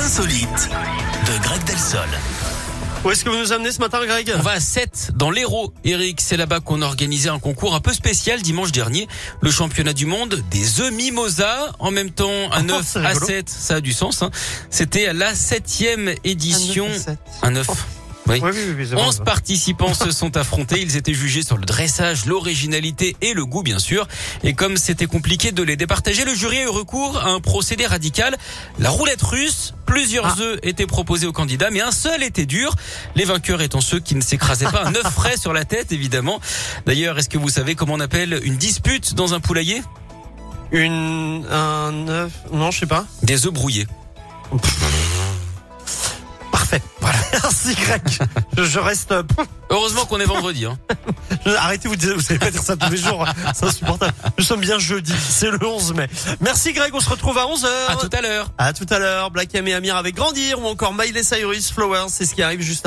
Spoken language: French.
insolites de Greg Delsol. Où est-ce que vous nous amenez ce matin, Greg? On va à 7 dans l'Hérault. Eric, c'est là-bas qu'on a organisé un concours un peu spécial dimanche dernier. Le championnat du monde des œufs mimosa. En même temps, un Oh, œuf à rigolo. 7, ça a du sens. Hein. C'était la septième édition. Un Un œuf. Oui. Oui, oui, oui, c'est vrai. 11 participants se sont affrontés. Ils étaient jugés sur le dressage, l'originalité et le goût, bien sûr. Et comme c'était compliqué de les départager, le jury a eu recours à un procédé radical. La roulette russe. Plusieurs Ah. œufs étaient proposés aux candidats, mais un seul était dur. Les vainqueurs étant ceux qui ne s'écrasaient pas un œuf frais sur la tête, évidemment. D'ailleurs, est-ce que vous savez comment on appelle une dispute dans un poulailler? Une, un œuf, non, je sais pas. Des œufs brouillés. Merci, Greg. je, je reste, euh, Heureusement qu'on est vendredi, hein. arrêtez, vous, vous savez pas dire ça tous les jours. C'est insupportable. Nous sommes bien jeudi. C'est le 11 mai. Merci, Greg. On se retrouve à 11h. À tout à l'heure. À tout à l'heure. Black M et Amir avec Grandir ou encore Miley Cyrus Flowers. C'est ce qui arrive juste